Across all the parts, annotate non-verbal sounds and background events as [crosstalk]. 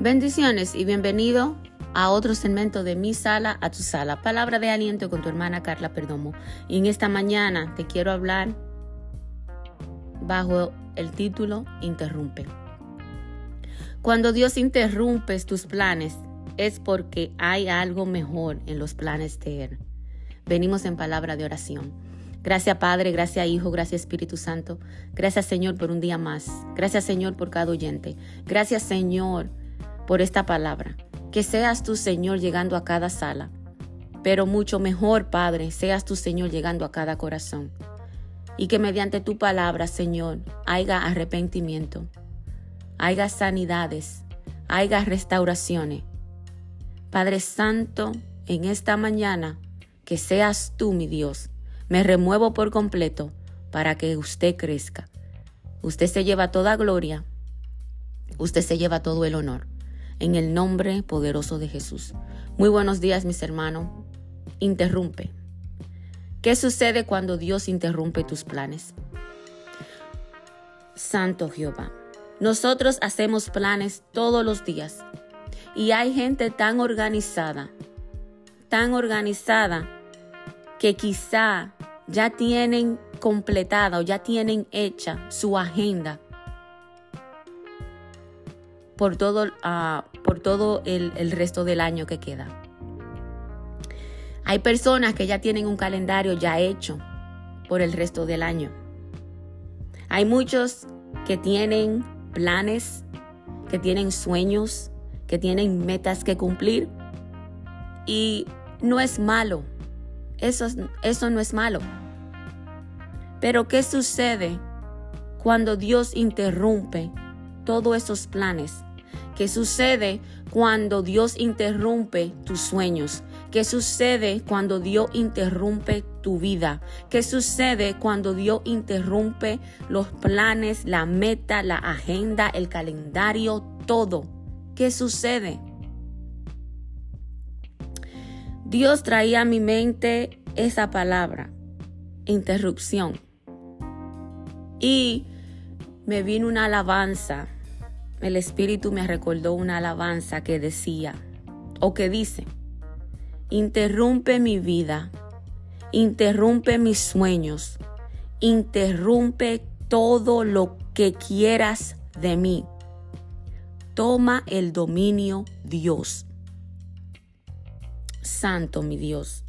Bendiciones y bienvenido a otro segmento de Mi Sala a tu Sala. Palabra de aliento con tu hermana Carla Perdomo. Y en esta mañana te quiero hablar bajo el título Interrumpe. Cuando Dios interrumpe tus planes es porque hay algo mejor en los planes de Él. Venimos en palabra de oración. Gracias Padre, gracias Hijo, gracias Espíritu Santo. Gracias Señor por un día más. Gracias Señor por cada oyente. Gracias Señor por esta palabra. Que seas tú Señor llegando a cada sala. Pero mucho mejor Padre, seas tú Señor llegando a cada corazón. Y que mediante tu palabra Señor haya arrepentimiento, haya sanidades, haya restauraciones. Padre Santo, en esta mañana, que seas tú mi Dios me remuevo por completo para que usted crezca. Usted se lleva toda gloria. Usted se lleva todo el honor. En el nombre poderoso de Jesús. Muy buenos días, mis hermanos. Interrumpe. ¿Qué sucede cuando Dios interrumpe tus planes? Santo Jehová. Nosotros hacemos planes todos los días. Y hay gente tan organizada, tan organizada, que quizá ya tienen completada o ya tienen hecha su agenda por todo, uh, por todo el, el resto del año que queda. Hay personas que ya tienen un calendario ya hecho por el resto del año. Hay muchos que tienen planes, que tienen sueños, que tienen metas que cumplir. Y no es malo eso, eso no es malo. Pero ¿qué sucede cuando Dios interrumpe todos esos planes? ¿Qué sucede cuando Dios interrumpe tus sueños? ¿Qué sucede cuando Dios interrumpe tu vida? ¿Qué sucede cuando Dios interrumpe los planes, la meta, la agenda, el calendario, todo? ¿Qué sucede? Dios traía a mi mente esa palabra, interrupción. Y me vino una alabanza. El Espíritu me recordó una alabanza que decía, o que dice, interrumpe mi vida, interrumpe mis sueños, interrumpe todo lo que quieras de mí. Toma el dominio Dios santo, mi Dios.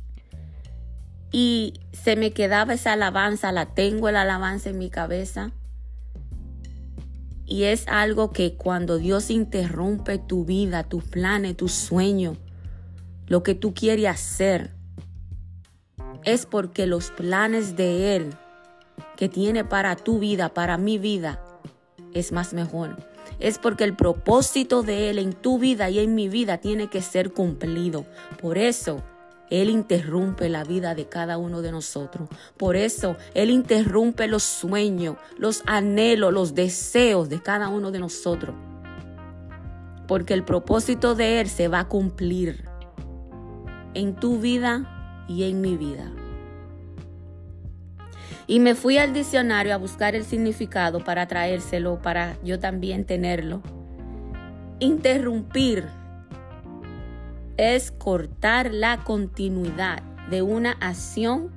Y se me quedaba esa alabanza, la tengo la alabanza en mi cabeza. Y es algo que cuando Dios interrumpe tu vida, tus planes, tus sueños, lo que tú quieres hacer, es porque los planes de Él que tiene para tu vida, para mi vida, es más mejor es porque el propósito de Él en tu vida y en mi vida tiene que ser cumplido. Por eso Él interrumpe la vida de cada uno de nosotros. Por eso Él interrumpe los sueños, los anhelos, los deseos de cada uno de nosotros. Porque el propósito de Él se va a cumplir en tu vida y en mi vida. Y me fui al diccionario a buscar el significado para traérselo, para yo también tenerlo. Interrumpir es cortar la continuidad de una acción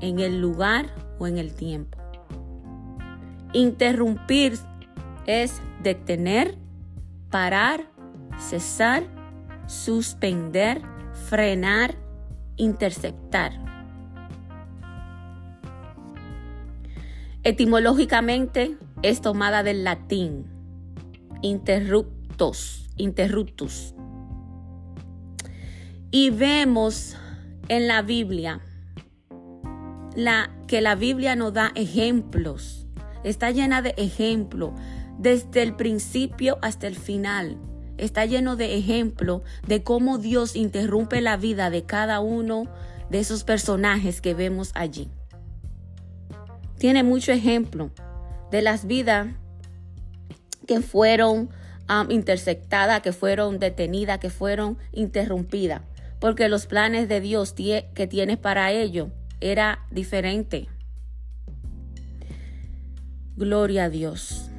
en el lugar o en el tiempo. Interrumpir es detener, parar, cesar, suspender, frenar, interceptar. Etimológicamente es tomada del latín interruptos, interruptus. Y vemos en la Biblia la, que la Biblia nos da ejemplos, está llena de ejemplos desde el principio hasta el final. Está lleno de ejemplos de cómo Dios interrumpe la vida de cada uno de esos personajes que vemos allí. Tiene mucho ejemplo de las vidas que fueron um, intersectadas, que fueron detenidas, que fueron interrumpidas, porque los planes de Dios que tienes para ello era diferente. Gloria a Dios.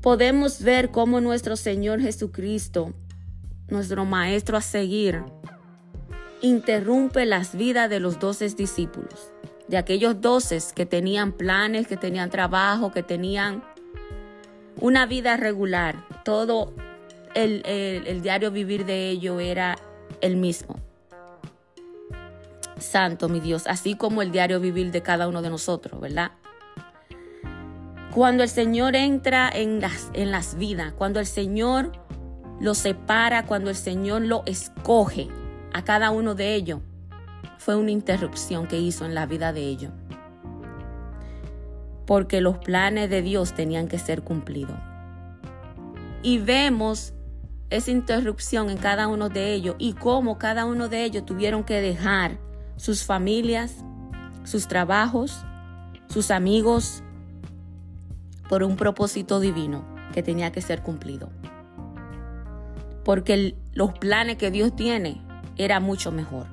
podemos ver cómo nuestro Señor Jesucristo, nuestro Maestro a seguir, interrumpe las vidas de los doce discípulos, de aquellos doce que tenían planes, que tenían trabajo, que tenían una vida regular. Todo el, el diario vivir de ellos era el mismo. Santo, mi Dios, así como el diario vivir de cada uno de nosotros, ¿verdad? Cuando el Señor entra en las, en las vidas, cuando el Señor lo separa, cuando el Señor lo escoge a cada uno de ellos, fue una interrupción que hizo en la vida de ellos. Porque los planes de Dios tenían que ser cumplidos. Y vemos esa interrupción en cada uno de ellos y cómo cada uno de ellos tuvieron que dejar sus familias, sus trabajos, sus amigos, por un propósito divino que tenía que ser cumplido. Porque los planes que Dios tiene era mucho mejor.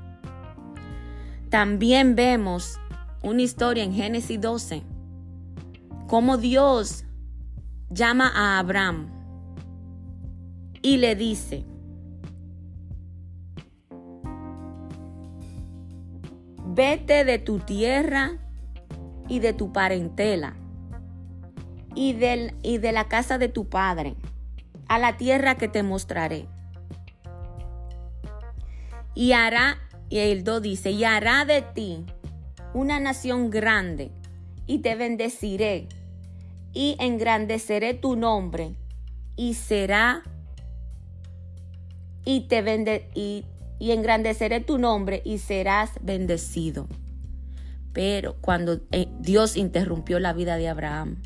También vemos una historia en Génesis 12, cómo Dios llama a Abraham y le dice, vete de tu tierra y de tu parentela y, del, y de la casa de tu padre, a la tierra que te mostraré. Y hará, y el do dice, y hará de ti una nación grande, y te bendeciré, y engrandeceré tu nombre, y será, y te bende, y, engrandeceré tu nombre, y serás bendecido. Pero cuando eh, Dios interrumpió la vida de Abraham,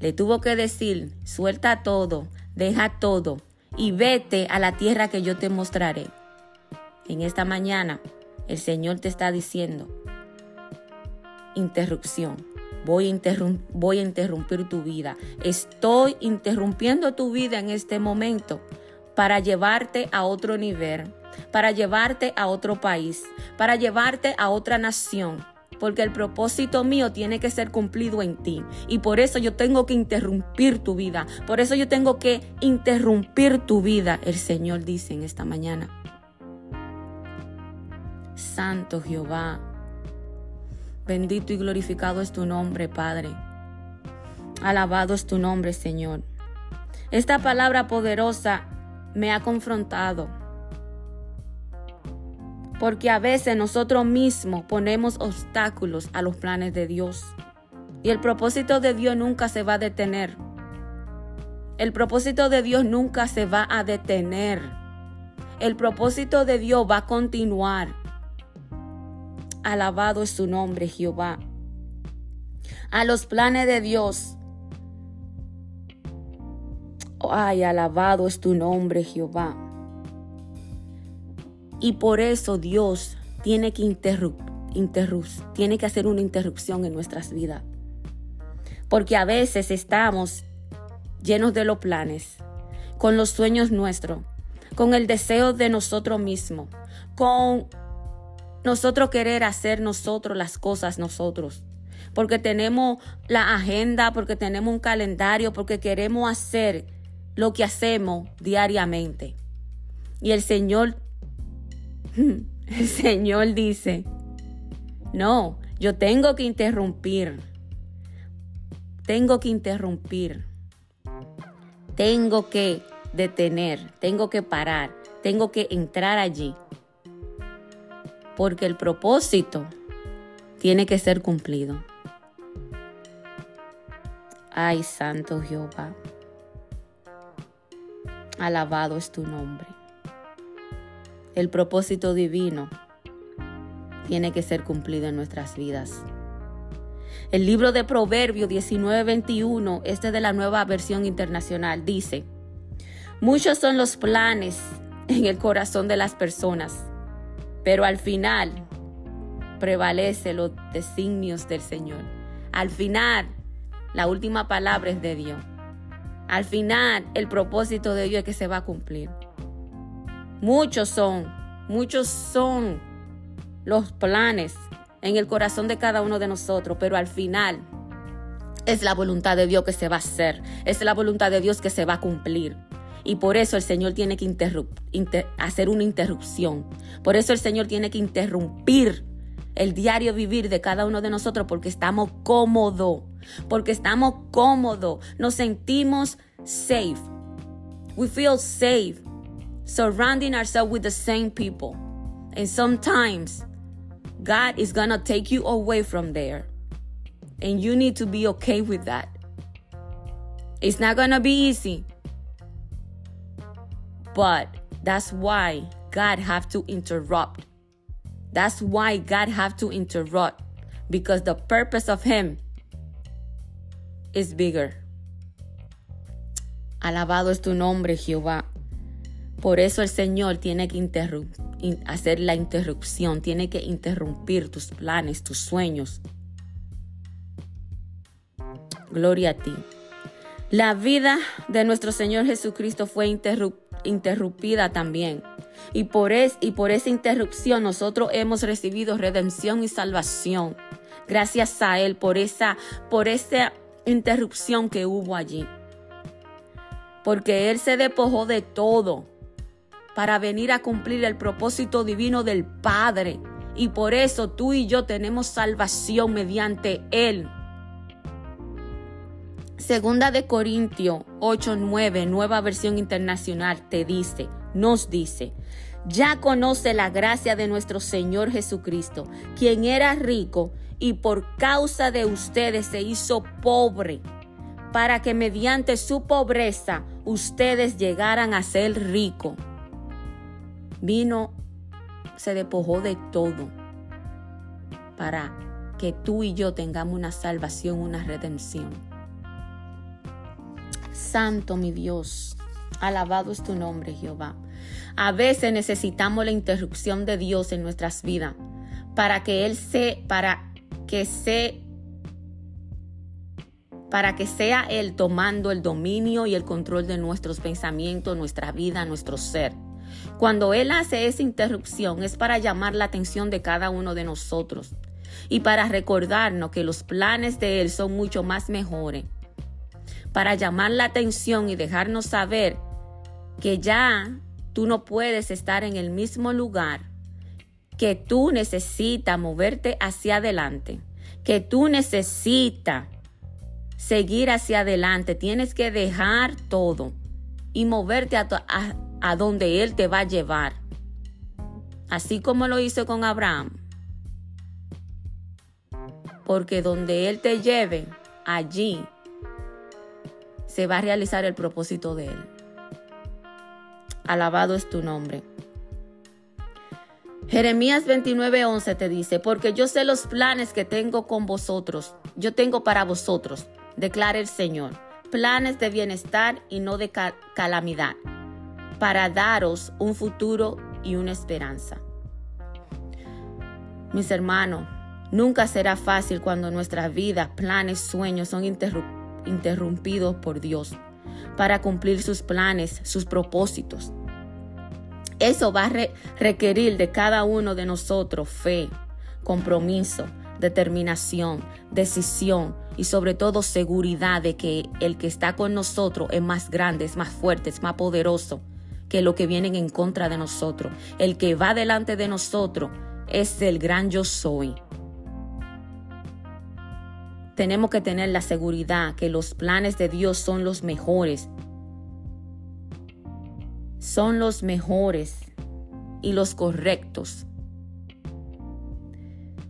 le tuvo que decir, suelta todo, deja todo y vete a la tierra que yo te mostraré. En esta mañana el Señor te está diciendo, interrupción. Voy voy a interrumpir tu vida. Estoy interrumpiendo tu vida en este momento para llevarte a otro nivel, para llevarte a otro país, para llevarte a otra nación porque el propósito mío tiene que ser cumplido en ti. Y por eso yo tengo que interrumpir tu vida. Por eso yo tengo que interrumpir tu vida, el Señor dice en esta mañana. Santo Jehová, bendito y glorificado es tu nombre, Padre. Alabado es tu nombre, Señor. Esta palabra poderosa me ha confrontado porque a veces nosotros mismos ponemos obstáculos a los planes de Dios. Y el propósito de Dios nunca se va a detener. El propósito de Dios nunca se va a detener. El propósito de Dios va a continuar. Alabado es su nombre, Jehová. A los planes de Dios. Ay, alabado es tu nombre, Jehová. Y por eso Dios tiene que tiene que hacer una interrupción en nuestras vidas. Porque a veces estamos llenos de los planes, con los sueños nuestros, con el deseo de nosotros mismos, con nosotros querer hacer nosotros las cosas nosotros. Porque tenemos la agenda, porque tenemos un calendario, porque queremos hacer lo que hacemos diariamente. Y el Señor [laughs] el Señor dice, no, yo tengo que interrumpir. Tengo que interrumpir. Tengo que detener, tengo que parar, tengo que entrar allí. Porque el propósito tiene que ser cumplido. Ay, Santo Jehová. Alabado es tu nombre el propósito divino tiene que ser cumplido en nuestras vidas. El libro de Proverbios 19:21, este de la nueva versión internacional, dice, muchos son los planes en el corazón de las personas, pero al final prevalece los designios del Señor. Al final, la última palabra es de Dios. Al final, el propósito de Dios es que se va a cumplir. Muchos son, muchos son los planes en el corazón de cada uno de nosotros, pero al final es la voluntad de Dios que se va a hacer, es la voluntad de Dios que se va a cumplir. Y por eso el Señor tiene que hacer una interrupción. Por eso el Señor tiene que interrumpir el diario vivir de cada uno de nosotros porque estamos cómodos, porque estamos cómodos, nos sentimos safe. We feel safe surrounding ourselves with the same people. And sometimes God is going to take you away from there. And you need to be okay with that. It's not going to be easy. But that's why God have to interrupt. That's why God have to interrupt because the purpose of him is bigger. Alabado es tu nombre, Jehová. Por eso el Señor tiene que hacer la interrupción, tiene que interrumpir tus planes, tus sueños. Gloria a ti. La vida de nuestro Señor Jesucristo fue interrumpida también. Y por, y por esa interrupción nosotros hemos recibido redención y salvación. Gracias a Él por esa, por esa interrupción que hubo allí. Porque Él se despojó de todo para venir a cumplir el propósito divino del Padre. Y por eso tú y yo tenemos salvación mediante Él. Segunda de Corintio 8:9, nueva versión internacional, te dice, nos dice, ya conoce la gracia de nuestro Señor Jesucristo, quien era rico y por causa de ustedes se hizo pobre, para que mediante su pobreza ustedes llegaran a ser ricos. Vino, se despojó de todo para que tú y yo tengamos una salvación, una redención. Santo mi Dios, alabado es tu nombre, Jehová. A veces necesitamos la interrupción de Dios en nuestras vidas para que Él se, para que se, para que sea Él tomando el dominio y el control de nuestros pensamientos, nuestra vida, nuestro ser. Cuando Él hace esa interrupción es para llamar la atención de cada uno de nosotros y para recordarnos que los planes de Él son mucho más mejores para llamar la atención y dejarnos saber que ya tú no puedes estar en el mismo lugar, que tú necesitas moverte hacia adelante, que tú necesitas seguir hacia adelante, tienes que dejar todo y moverte a, donde Él te va a llevar, así como lo hizo con Abraham. Porque donde Él te lleve, allí se va a realizar el propósito de Él. Alabado es tu nombre. Jeremías 29:11 te dice, porque yo sé los planes que tengo con vosotros, yo tengo para vosotros, declara el Señor, planes de bienestar y no de calamidad, para daros un futuro y una esperanza. Mis hermanos, nunca será fácil cuando nuestras vidas, planes, sueños son interrumpidos interrumpidos por Dios para cumplir sus planes, sus propósitos. Eso va a requerir de cada uno de nosotros fe, compromiso, determinación, decisión y sobre todo seguridad de que el que está con nosotros es más grande, es más fuerte, es más poderoso que lo que vienen en contra de nosotros. El que va delante de nosotros es el gran yo soy. Tenemos que tener la seguridad que los planes de Dios son los mejores. Son los mejores y los correctos.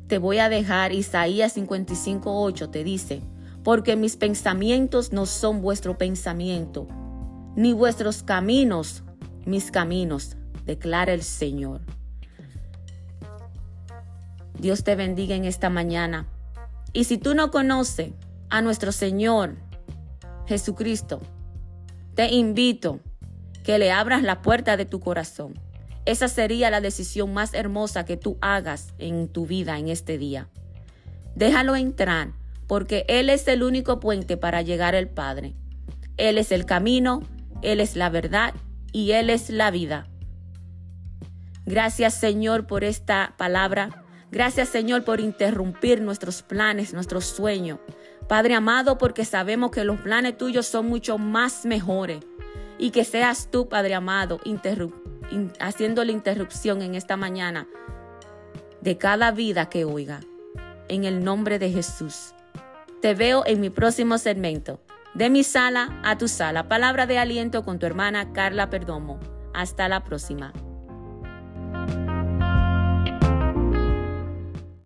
Te voy a dejar Isaías 55:8 te dice, porque mis pensamientos no son vuestro pensamiento, ni vuestros caminos mis caminos, declara el Señor. Dios te bendiga en esta mañana. Y si tú no conoces a nuestro Señor Jesucristo, te invito que le abras la puerta de tu corazón. Esa sería la decisión más hermosa que tú hagas en tu vida en este día. Déjalo entrar, porque Él es el único puente para llegar al Padre. Él es el camino, Él es la verdad y Él es la vida. Gracias Señor por esta palabra. Gracias Señor por interrumpir nuestros planes, nuestros sueños, Padre amado, porque sabemos que los planes tuyos son mucho más mejores. Y que seas tú, Padre amado, haciendo la interrupción en esta mañana de cada vida que oiga. En el nombre de Jesús. Te veo en mi próximo segmento. De mi sala a tu sala. Palabra de aliento con tu hermana Carla Perdomo. Hasta la próxima.